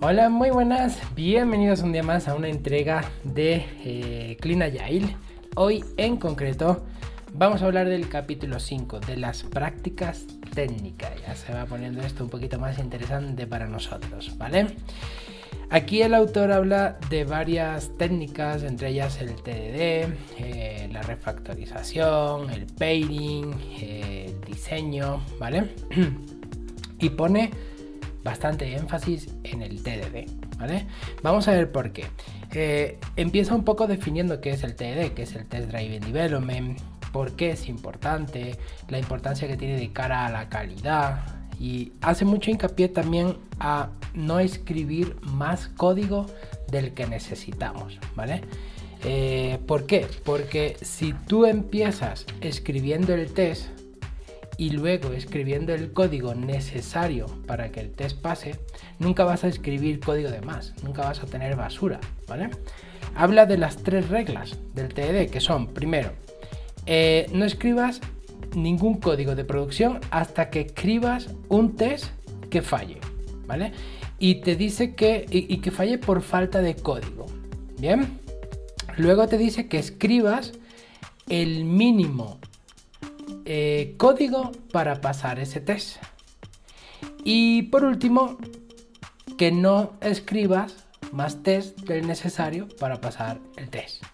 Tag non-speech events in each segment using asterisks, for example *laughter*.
Hola, muy buenas. Bienvenidos un día más a una entrega de eh, Clean Agile. Hoy en concreto vamos a hablar del capítulo 5 de las prácticas técnicas. Ya se va poniendo esto un poquito más interesante para nosotros, ¿vale? Aquí el autor habla de varias técnicas, entre ellas el TDD, eh, la refactorización, el pairing, eh, el diseño, ¿vale? *clears throat* y pone bastante énfasis en el TDD, ¿vale? Vamos a ver por qué. Eh, empieza un poco definiendo qué es el TDD, qué es el Test Driven Development, por qué es importante, la importancia que tiene de cara a la calidad y hace mucho hincapié también a no escribir más código del que necesitamos, ¿vale? Eh, ¿Por qué? Porque si tú empiezas escribiendo el test y luego escribiendo el código necesario para que el test pase, nunca vas a escribir código de más, nunca vas a tener basura, ¿vale? Habla de las tres reglas del TED, que son, primero, eh, no escribas ningún código de producción hasta que escribas un test que falle, ¿vale? Y te dice que, y que falle por falta de código, ¿bien? Luego te dice que escribas el mínimo eh, código para pasar ese test. Y por último, que no escribas más test del necesario para pasar el test.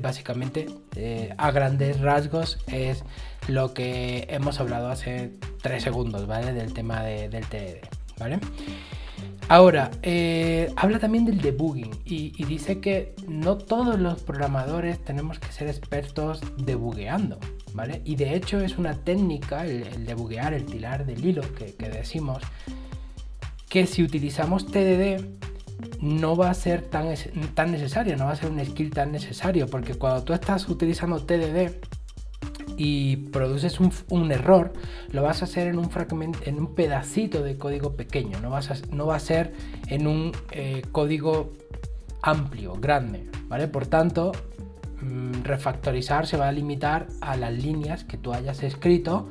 Básicamente, eh, a grandes rasgos, es lo que hemos hablado hace 3 segundos. Del tema del TDD, ¿vale? Ahora, eh, habla también del debugging y, y, dice que no todos los programadores tenemos que ser expertos debugueando, y de hecho es una técnica, el, de buguear, el tirar del hilo que, decimos, que si utilizamos TDD no va a ser tan, tan necesario, no va a ser un skill tan necesario, porque cuando tú estás utilizando TDD y produces un, error, lo vas a hacer en un en un pedacito de código pequeño, no, vas no va a ser en un eh, código amplio, grande, ¿vale? Por tanto, refactorizar se va a limitar a las líneas que tú hayas escrito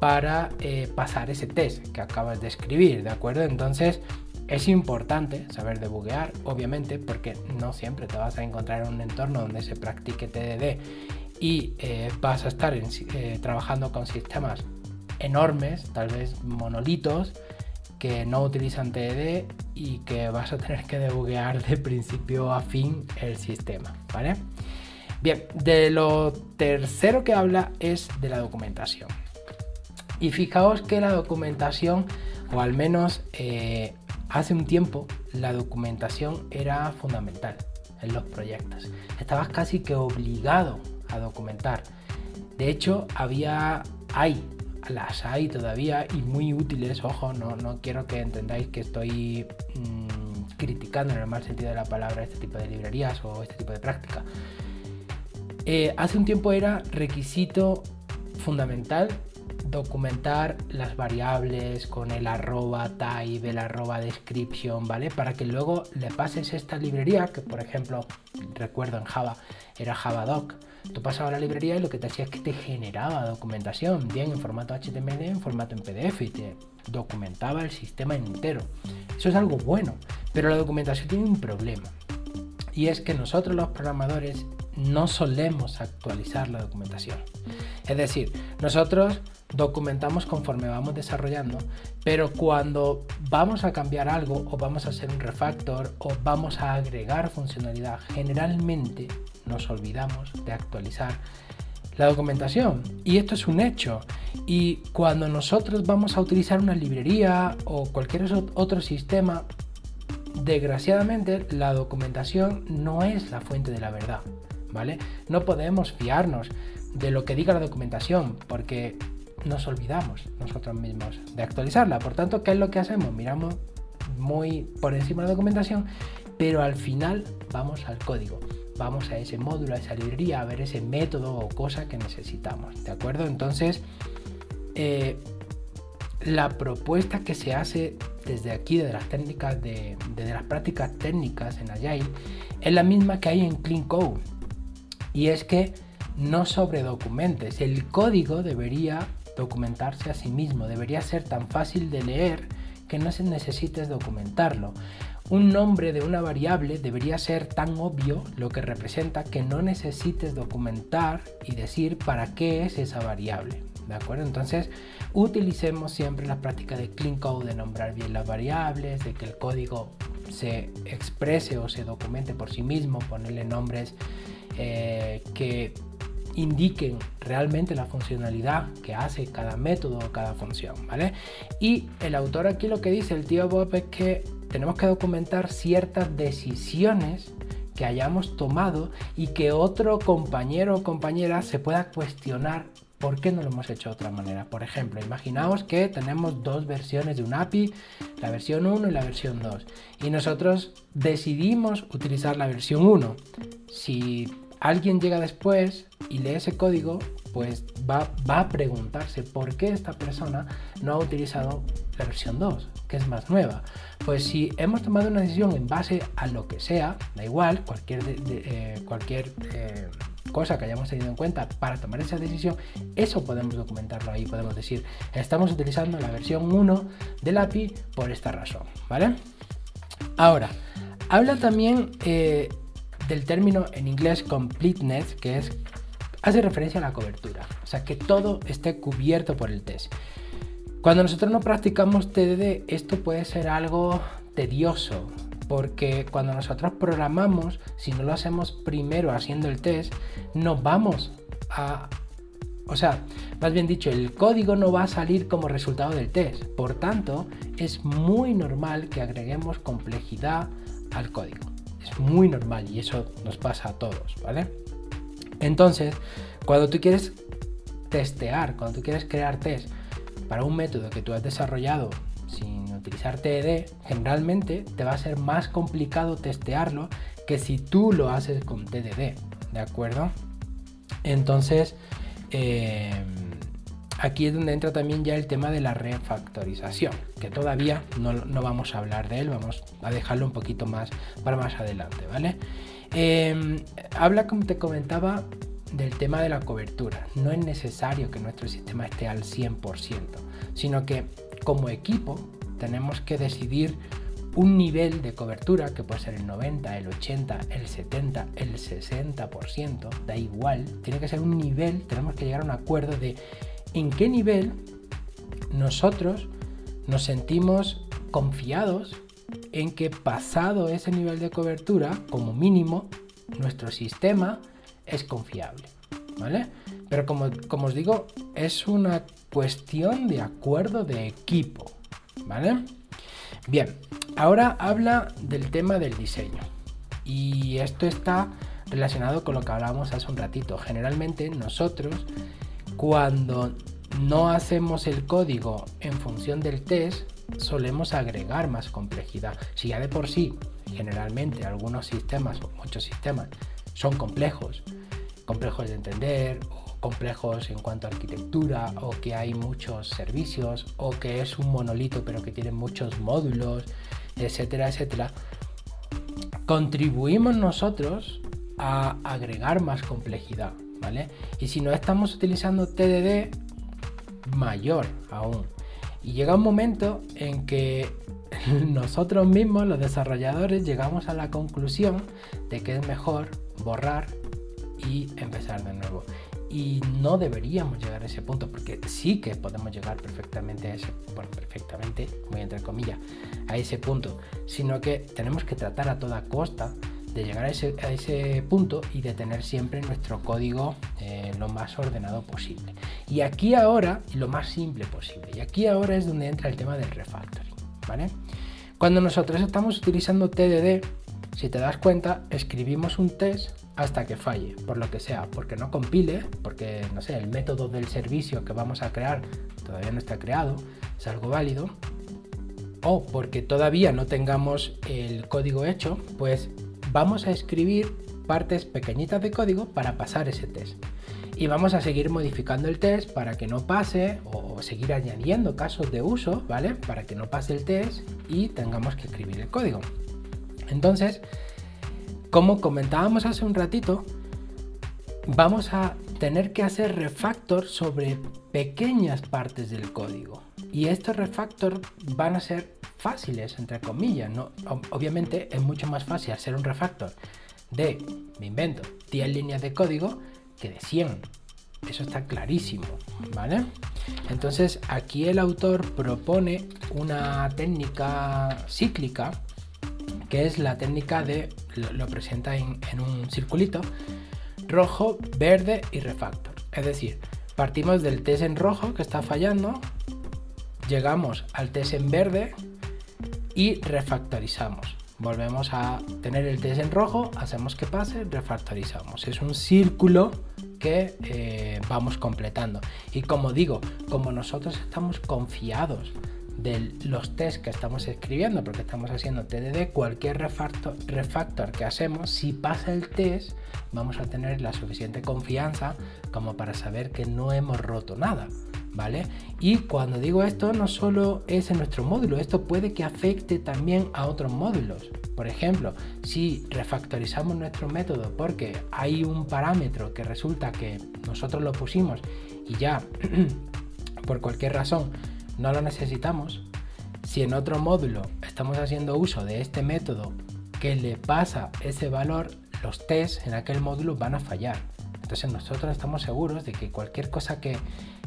para eh, pasar ese test que acabas de escribir, ¿de acuerdo? Entonces es importante saber debuguear, obviamente, porque no siempre te vas a encontrar en un entorno donde se practique TDD y eh, vas a estar eh, trabajando con sistemas enormes, tal vez monolitos, que no utilizan TDD y que vas a tener que debuguear de principio a fin el sistema, ¿vale? Bien, de lo tercero que habla es de la documentación. Y fijaos que la documentación, o al menos eh, hace un tiempo, la documentación era fundamental en los proyectos. Estabas casi que obligado a documentar. De hecho, había, hay las hay todavía y muy útiles, ojo, no, no quiero que entendáis que estoy mm, criticando en el mal sentido de la palabra este tipo de librerías o este tipo de práctica. Eh, hace un tiempo era requisito fundamental documentar las variables con el arroba type, el arroba description, ¿vale? Para que luego le pases esta librería, que por ejemplo, recuerdo en Java, era JavaDoc, Tú pasabas a la librería y lo que te hacía es que te generaba documentación, bien en formato HTML, en formato en PDF, y te documentaba el sistema entero. Eso es algo bueno, pero la documentación tiene un problema. Y es que nosotros los programadores no solemos actualizar la documentación. Es decir, nosotros documentamos conforme vamos desarrollando, pero cuando vamos a cambiar algo o vamos a hacer un refactor o vamos a agregar funcionalidad, generalmente nos olvidamos de actualizar la documentación. Y esto es un hecho. Y cuando nosotros vamos a utilizar una librería o cualquier otro sistema, desgraciadamente la documentación no es la fuente de la verdad. ¿Vale? No podemos fiarnos de lo que diga la documentación porque nos olvidamos nosotros mismos de actualizarla. Por tanto, ¿qué es lo que hacemos? Miramos muy por encima de la documentación, pero al final vamos al código vamos a ese módulo, a esa librería, a ver ese método o cosa que necesitamos, ¿de acuerdo? Entonces, eh, la propuesta que se hace desde aquí, de las técnicas, de, desde las prácticas técnicas en Agile, es la misma que hay en Clean Code. Y es que no sobredocumentes. El código debería documentarse a sí mismo, debería ser tan fácil de leer que no se necesites documentarlo. Un nombre de una variable debería ser tan obvio lo que representa que no necesites documentar y decir para qué es esa variable. ¿De acuerdo? Entonces, utilicemos siempre la práctica de clean code, de nombrar bien las variables, de que el código se exprese o se documente por sí mismo, ponerle nombres eh, que indiquen realmente la funcionalidad que hace cada método o cada función, ¿vale? Y el autor aquí lo que dice, el tío Bob, es que tenemos que documentar ciertas decisiones que hayamos tomado y que otro compañero o compañera se pueda cuestionar ¿Por qué no lo hemos hecho de otra manera? Por ejemplo, imaginaos que tenemos dos versiones de un API, la versión 1 y la versión 2, y nosotros decidimos utilizar la versión 1. Si alguien llega después y lee ese código, pues va, a preguntarse por qué esta persona no ha utilizado la versión 2, que es más nueva. Pues si hemos tomado una decisión en base a lo que sea, da igual, cualquier, eh, cualquier eh, cosa que hayamos tenido en cuenta para tomar esa decisión, eso podemos documentarlo ahí, podemos decir, estamos utilizando la versión 1 del API por esta razón, ¿vale? Ahora, habla también... Eh, del término en inglés completeness, que es hace referencia a la cobertura, o sea, que todo esté cubierto por el test. Cuando nosotros no practicamos TDD, esto puede ser algo tedioso, porque cuando nosotros programamos, si no lo hacemos primero haciendo el test, no vamos a... O sea, más bien dicho, el código no va a salir como resultado del test. Por tanto, es muy normal que agreguemos complejidad al código. Muy normal y eso nos pasa a todos, ¿vale? Entonces, cuando tú quieres testear, cuando tú quieres crear test para un método que tú has desarrollado sin utilizar TED, generalmente te va a ser más complicado testearlo que si tú lo haces con TDD, ¿de acuerdo? Entonces, eh, aquí es donde entra también ya el tema de la refactorización, que todavía no, vamos a hablar de él, vamos a dejarlo un poquito más para más adelante, ¿vale? Em, habla, como te comentaba, del tema de la cobertura. No es necesario que nuestro sistema esté al 100%, sino que como equipo tenemos que decidir un nivel de cobertura que puede ser el 90, el 80, el 70, el 60%, da igual, tiene que ser un nivel, tenemos que llegar a un acuerdo de en qué nivel nosotros nos sentimos confiados en que pasado ese nivel de cobertura, como mínimo, nuestro sistema es confiable. ¿Vale? Pero como, como os digo, es una cuestión de acuerdo de equipo. ¿Vale? Bien, ahora habla del tema del diseño. Y esto está relacionado con lo que hablábamos hace un ratito. Generalmente nosotros cuando no hacemos el código en función del test, solemos agregar más complejidad. Si ya de por sí, generalmente algunos sistemas o muchos sistemas son complejos, complejos de entender, complejos en cuanto a arquitectura, o que hay muchos servicios, o que es un monolito pero que tiene muchos módulos, etcétera, etcétera, contribuimos nosotros a agregar más complejidad. Y si no estamos utilizando TDD, mayor aún. Y llega un momento en que *laughs* nosotros mismos, los desarrolladores, llegamos a la conclusión de que es mejor borrar y empezar de nuevo. Y no deberíamos llegar a ese punto, porque sí que podemos llegar perfectamente a ese, bueno, perfectamente, muy entre comillas, a ese punto, sino que tenemos que tratar a toda costa de llegar a ese, punto y de tener siempre nuestro código eh, lo más ordenado posible. Y aquí ahora, lo más simple posible. Y aquí ahora es donde entra el tema del refactoring. ¿vale? Cuando nosotros estamos utilizando TDD, si te das cuenta, escribimos un test hasta que falle, por lo que sea, porque no compile, porque no sé, el método del servicio que vamos a crear todavía no está creado, es algo válido, o porque todavía no tengamos el código hecho, pues vamos a escribir partes pequeñitas de código para pasar ese test. Y vamos a seguir modificando el test para que no pase o seguir añadiendo casos de uso, ¿vale? Para que no pase el test y tengamos que escribir el código. Entonces, como comentábamos hace un ratito, vamos a tener que hacer refactor sobre pequeñas partes del código. Y estos refactor van a ser fáciles, entre comillas. ¿no? Obviamente es mucho más fácil hacer un refactor de, me invento, 10 líneas de código que de 100. Eso está clarísimo, ¿vale? Entonces aquí el autor propone una técnica cíclica que es la técnica de, lo, presenta en, en un circulito, rojo, verde y refactor. Es decir, partimos del test en rojo que está fallando, llegamos al test en verde y refactorizamos. Volvemos a tener el test en rojo, hacemos que pase, refactorizamos. Es un círculo que eh, vamos completando. Y como digo, como nosotros estamos confiados de los tests que estamos escribiendo, porque estamos haciendo TDD, cualquier refactor que hacemos, si pasa el test, vamos a tener la suficiente confianza como para saber que no hemos roto nada. ¿Vale? Y cuando digo esto, no solo es en nuestro módulo, esto puede que afecte también a otros módulos. Por ejemplo, si refactorizamos nuestro método porque hay un parámetro que resulta que nosotros lo pusimos y ya *clears throat* por cualquier razón no lo necesitamos, si en otro módulo estamos haciendo uso de este método que le pasa ese valor, los tests en aquel módulo van a fallar. Entonces nosotros estamos seguros de que cualquier cosa que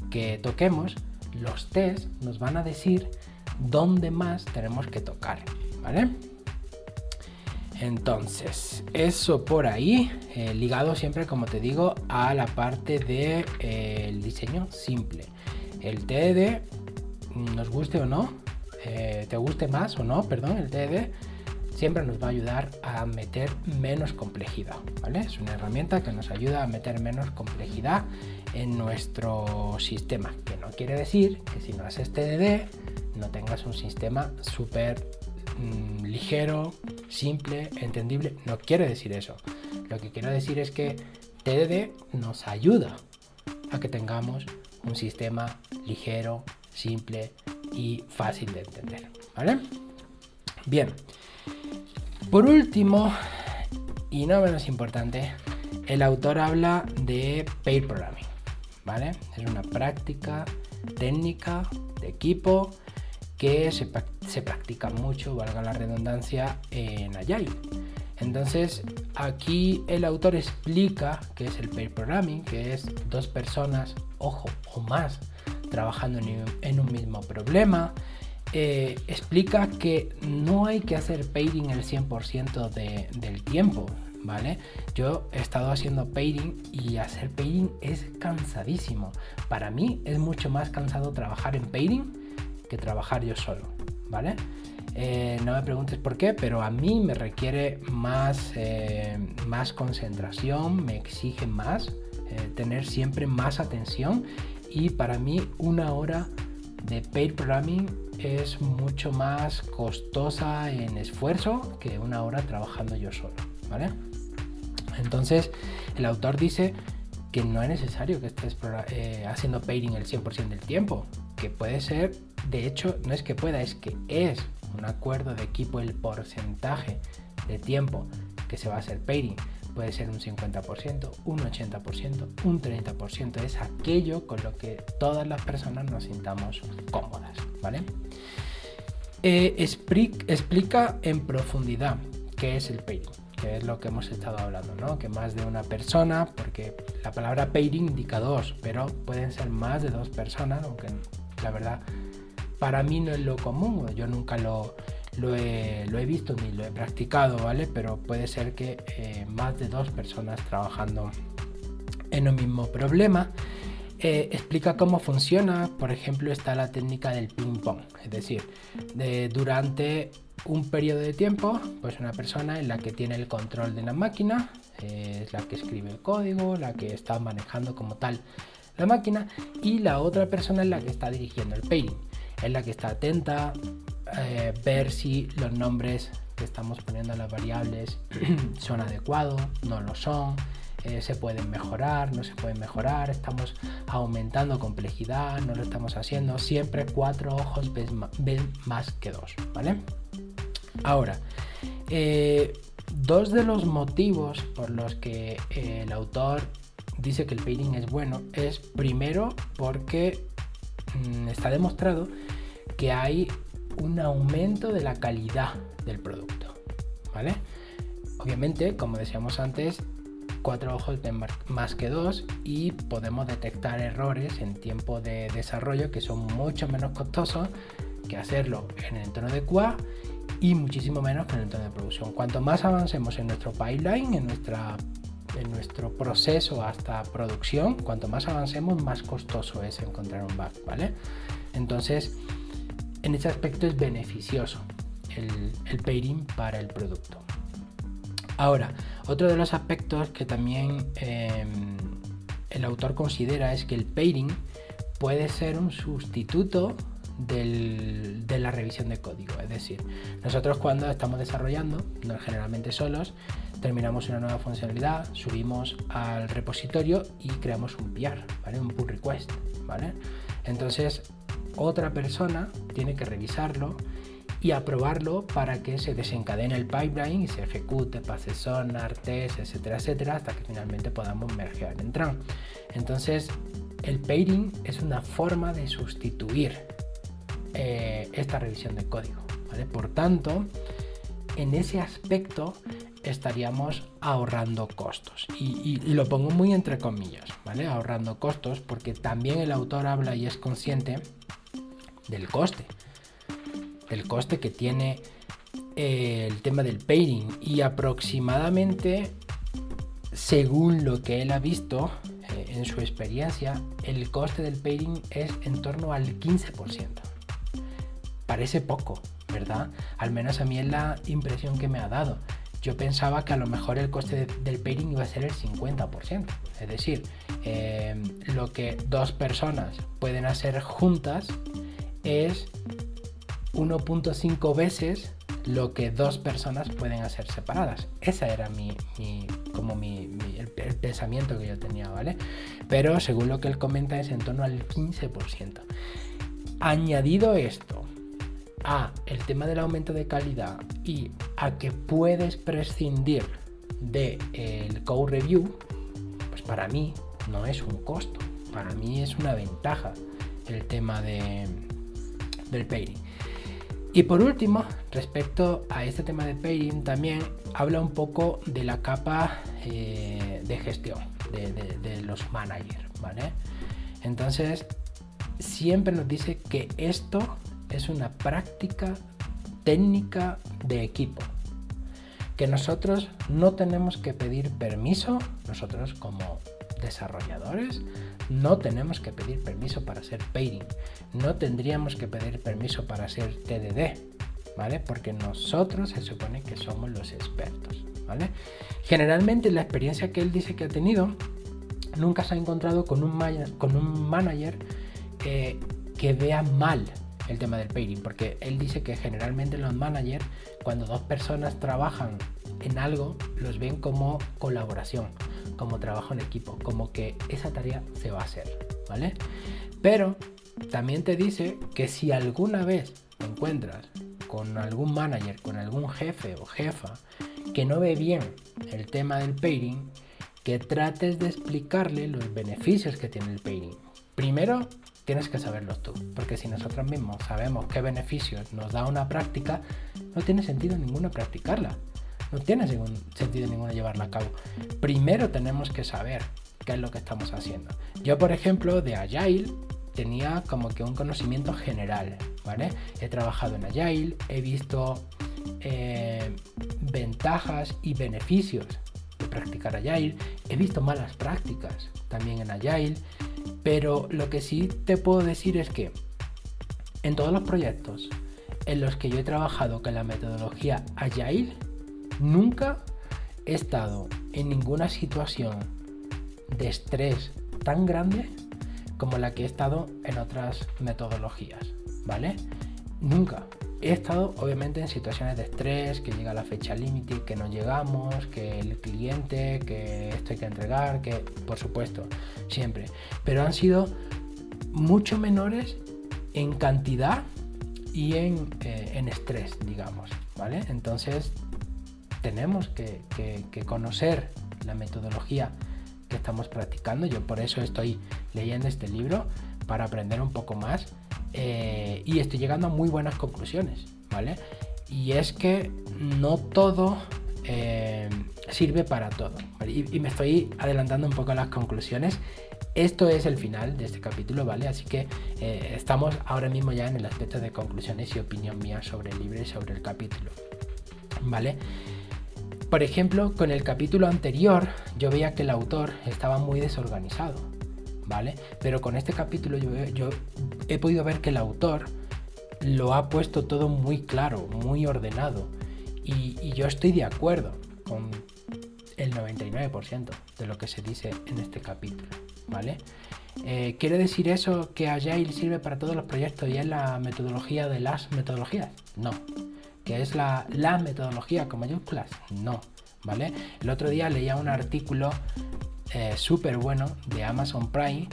que toquemos, los test nos van a decir dónde más tenemos que tocar, ¿vale? Entonces, eso por ahí, eh, ligado siempre, como te digo, a la parte del de, eh, diseño simple. El TED, nos guste o no, eh, te guste más o no, perdón, el TED siempre nos va a ayudar a meter menos complejidad, ¿vale? Es una herramienta que nos ayuda a meter menos complejidad en nuestro sistema, que no quiere decir que si no haces TDD no tengas un sistema súper mm, ligero, simple, entendible, no quiere decir eso. Lo que quiero decir es que TDD nos ayuda a que tengamos un sistema ligero, simple y fácil de entender, ¿vale? Bien, por último, y no menos importante, el autor habla de pair programming, Es una práctica técnica de equipo que se, se practica mucho, valga la redundancia, en Agile. Entonces, aquí el autor explica qué es el pair programming, que es dos personas, ojo, o más, trabajando en un mismo problema, eh, explica que no hay que hacer pairing el 100% del tiempo, ¿vale? Yo he estado haciendo pairing y hacer pairing es cansadísimo. Para mí es mucho más cansado trabajar en pairing que trabajar yo solo, ¿vale? Eh, no me preguntes por qué, pero a mí me requiere más, eh, más concentración, me exige más, tener siempre más atención y para mí una hora de paid programming es mucho más costosa en esfuerzo que una hora trabajando yo solo, ¿vale? Entonces, el autor dice que no es necesario que estés eh, haciendo pairing el 100% del tiempo, que puede ser, de hecho, no es que pueda, es que es un acuerdo de equipo el porcentaje de tiempo que se va a hacer pairing puede ser un 50%, un 80%, un 30%. Es aquello con lo que todas las personas nos sintamos cómodas, ¿vale? Eh, explica en profundidad qué es el pairing, que es lo que hemos estado hablando, ¿no? Que más de una persona, porque la palabra pairing indica dos, pero pueden ser más de dos personas, aunque la verdad para mí no es lo común, yo nunca lo, he, visto ni lo he practicado, ¿vale? Pero puede ser que eh, más de dos personas trabajando en un mismo problema. Eh, explica cómo funciona, por ejemplo, está la técnica del ping-pong, es decir, durante un periodo de tiempo, pues una persona en la que tiene el control de la máquina, eh, es la que escribe el código, la que está manejando como tal la máquina, y la otra persona es la que está dirigiendo el pairing, es la que está atenta, eh, ver si los nombres que estamos poniendo a las variables *clears throat* son adecuados, no lo son, eh, se pueden mejorar, no se pueden mejorar, estamos aumentando complejidad, no lo estamos haciendo, siempre cuatro ojos ven, más que dos, ¿vale? Ahora, eh, dos de los motivos por los que el autor dice que el pairing es bueno es primero porque mm, está demostrado que hay un aumento de la calidad del producto, ¿vale? Obviamente, como decíamos antes, cuatro ojos de más que dos y podemos detectar errores en tiempo de desarrollo que son mucho menos costosos que hacerlo en el entorno de QA y muchísimo menos en el entorno de producción. Cuanto más avancemos en nuestro pipeline, en, nuestra, en nuestro proceso hasta producción, cuanto más avancemos, más costoso es encontrar un bug, ¿vale? Entonces, en ese aspecto es beneficioso el, el para el producto. Ahora, otro de los aspectos que también em, el autor considera es que el pairing puede ser un sustituto de la revisión de código. Es decir, nosotros cuando estamos desarrollando, generalmente solos, terminamos una nueva funcionalidad, subimos al repositorio y creamos un PR, un pull request. ¿vale? Entonces, otra persona tiene que revisarlo y aprobarlo para que se desencadene el pipeline y se ejecute, pase sonar, test, etcétera, etcétera, hasta que finalmente podamos mergear en Tran. Entonces, el pairing es una forma de sustituir eh, esta revisión de código. Por tanto, en ese aspecto estaríamos ahorrando costos. Y, lo pongo muy entre comillas, ¿vale? Ahorrando costos porque también el autor habla y es consciente del coste. Del coste que tiene eh, el tema del pairing. Y aproximadamente, según lo que él ha visto eh, en su experiencia, el coste del pairing es en torno al 15% parece poco, ¿verdad? Al menos a mí es la impresión que me ha dado. Yo pensaba que a lo mejor el coste del pairing iba a ser el 50%. Es decir, em, lo que dos personas pueden hacer juntas es 1.5 veces lo que dos personas pueden hacer separadas. Ese era mi, como mi, el, pensamiento que yo tenía, ¿vale? Pero según lo que él comenta es en torno al 15%. Añadido esto a el tema del aumento de calidad y a que puedes prescindir del el code review, pues para mí no es un costo, para mí es una ventaja el tema de, del pairing. Y por último, respecto a este tema de pairing, también habla un poco de la capa eh, de gestión de, de los managers, ¿vale? Entonces, siempre nos dice que esto es una práctica técnica de equipo. Que nosotros no tenemos que pedir permiso, nosotros como desarrolladores, no tenemos que pedir permiso para hacer pairing, no tendríamos que pedir permiso para hacer TDD, ¿vale? Porque nosotros se supone que somos los expertos, ¿vale? Generalmente la experiencia que él dice que ha tenido, nunca se ha encontrado con un, con un manager que vea mal el tema del pairing, porque él dice que generalmente los managers, cuando dos personas trabajan en algo, los ven como colaboración, como trabajo en equipo, como que esa tarea se va a hacer, ¿vale? Pero también te dice que si alguna vez te encuentras con algún manager, con algún jefe o jefa que no ve bien el tema del pairing, que trates de explicarle los beneficios que tiene el pairing. Primero, tienes que saberlos tú, porque si nosotros mismos sabemos qué beneficios nos da una práctica, no tiene sentido ninguno practicarla. No tiene sentido ninguno llevarla a cabo. Primero tenemos que saber qué es lo que estamos haciendo. Yo, por ejemplo, de Agile tenía como que un conocimiento general, ¿vale? He trabajado en Agile, he visto eh, ventajas y beneficios practicar Agile, he visto malas prácticas también en Agile, pero lo que sí te puedo decir es que en todos los proyectos en los que yo he trabajado con la metodología Agile, nunca he estado en ninguna situación de estrés tan grande como la que he estado en otras metodologías, ¿vale? Nunca he estado obviamente en situaciones de estrés, que llega la fecha límite, que no llegamos, que el cliente, que esto hay que entregar, que por supuesto, siempre. Pero han sido mucho menores en cantidad y en, eh, estrés, digamos. ¿vale? Entonces tenemos que, que conocer la metodología que estamos practicando. Yo por eso estoy leyendo este libro, para aprender un poco más eh, y estoy llegando a muy buenas conclusiones, ¿vale? Y es que no todo eh, sirve para todo. Y, me estoy adelantando un poco a las conclusiones. Esto es el final de este capítulo, ¿vale? Así que eh, estamos ahora mismo ya en el aspecto de conclusiones y opinión mía sobre el libro y sobre el capítulo, ¿vale? Por ejemplo, con el capítulo anterior yo veía que el autor estaba muy desorganizado, ¿vale? Pero con este capítulo yo, he podido ver que el autor lo ha puesto todo muy claro, muy ordenado. y yo estoy de acuerdo con el 99% de lo que se dice en este capítulo, ¿vale? Eh, ¿Quiere decir eso que Agile sirve para todos los proyectos y es la metodología de las metodologías? No. ¿Que es la, la metodología con mayúsculas? No, ¿vale? El otro día leía un artículo eh, súper bueno de Amazon Prime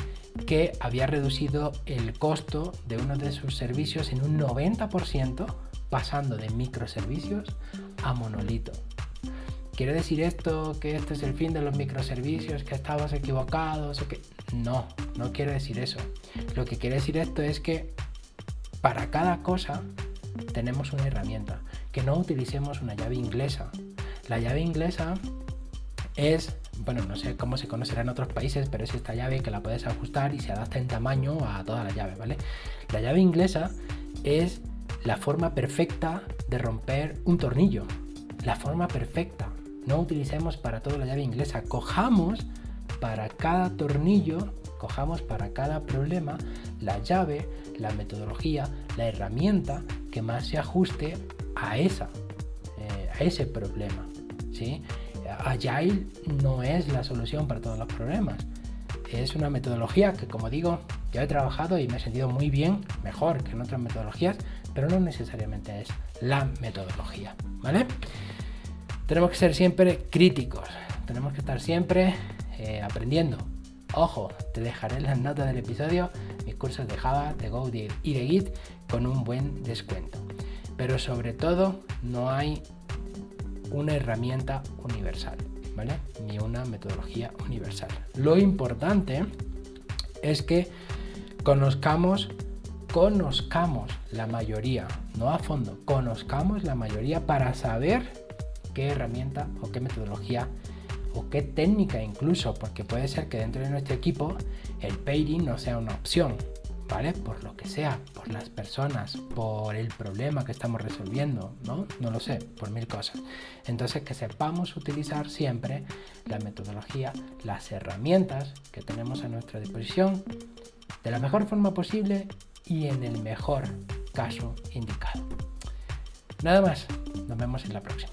que había reducido el costo de uno de sus servicios en un 90% pasando de microservicios a monolito. ¿Quiere decir esto que este es el fin de los microservicios, que estabas equivocados? O que... No, no quiere decir eso. Lo que quiere decir esto es que para cada cosa tenemos una herramienta. Que no utilicemos una llave inglesa. La llave inglesa es, bueno, no sé cómo se conocerá en otros países, pero es esta llave que la puedes ajustar y se adapta en tamaño a toda la llave, ¿vale? La llave inglesa es la forma perfecta de romper un tornillo. La forma perfecta. No utilicemos para todo la llave inglesa, cojamos para cada tornillo, cojamos para cada problema la llave, la metodología, la herramienta que más se ajuste a esa, eh, a ese problema. ¿sí? Agile no es la solución para todos los problemas. Es una metodología que, como digo, yo he trabajado y me he sentido muy bien, mejor que en otras metodologías, pero no necesariamente es la metodología. ¿Vale? tenemos que ser siempre críticos, tenemos que estar siempre eh, aprendiendo. Ojo, te dejaré en las notas del episodio mis cursos de Java, de Go y de Git con un buen descuento. Pero sobre todo, no hay una herramienta universal, ¿vale? Ni una metodología universal. Lo importante es que conozcamos, conozcamos la mayoría, no a fondo, conozcamos la mayoría para saber qué herramienta o qué metodología o qué técnica incluso, porque puede ser que dentro de nuestro equipo el pairing no sea una opción, Por lo que sea, por las personas, por el problema que estamos resolviendo, ¿no? No lo sé, por mil cosas. Entonces que sepamos utilizar siempre la metodología, las herramientas que tenemos a nuestra disposición de la mejor forma posible y en el mejor caso indicado. Nada más, nos vemos en la próxima.